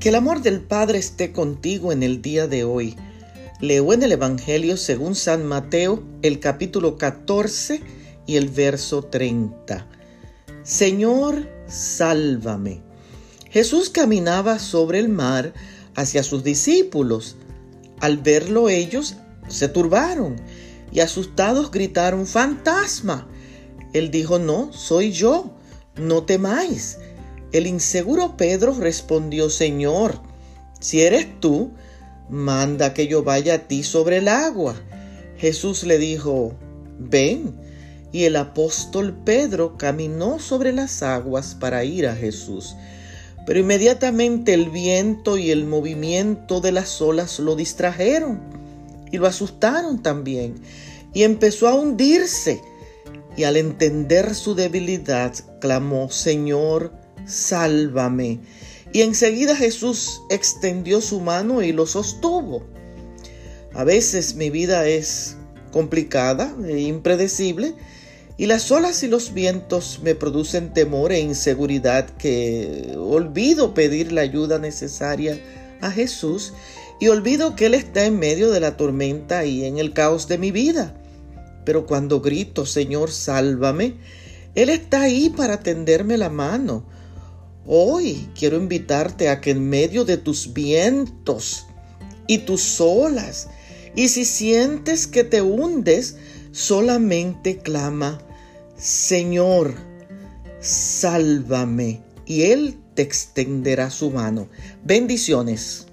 Que el amor del Padre esté contigo en el día de hoy. Leo en el Evangelio según San Mateo el capítulo 14 y el verso 30. Señor, sálvame. Jesús caminaba sobre el mar hacia sus discípulos. Al verlo ellos se turbaron y asustados gritaron, fantasma. Él dijo, no, soy yo, no temáis. El inseguro Pedro respondió, Señor, si eres tú, manda que yo vaya a ti sobre el agua. Jesús le dijo, ven. Y el apóstol Pedro caminó sobre las aguas para ir a Jesús. Pero inmediatamente el viento y el movimiento de las olas lo distrajeron y lo asustaron también. Y empezó a hundirse. Y al entender su debilidad, clamó, Señor, sálvame. Y enseguida Jesús extendió su mano y lo sostuvo. A veces mi vida es complicada e impredecible y las olas y los vientos me producen temor e inseguridad que olvido pedir la ayuda necesaria a Jesús y olvido que Él está en medio de la tormenta y en el caos de mi vida. Pero cuando grito, Señor, sálvame, Él está ahí para tenderme la mano Hoy quiero invitarte a que en medio de tus vientos y tus olas, y si sientes que te hundes, solamente clama, Señor, sálvame, y Él te extenderá su mano. Bendiciones.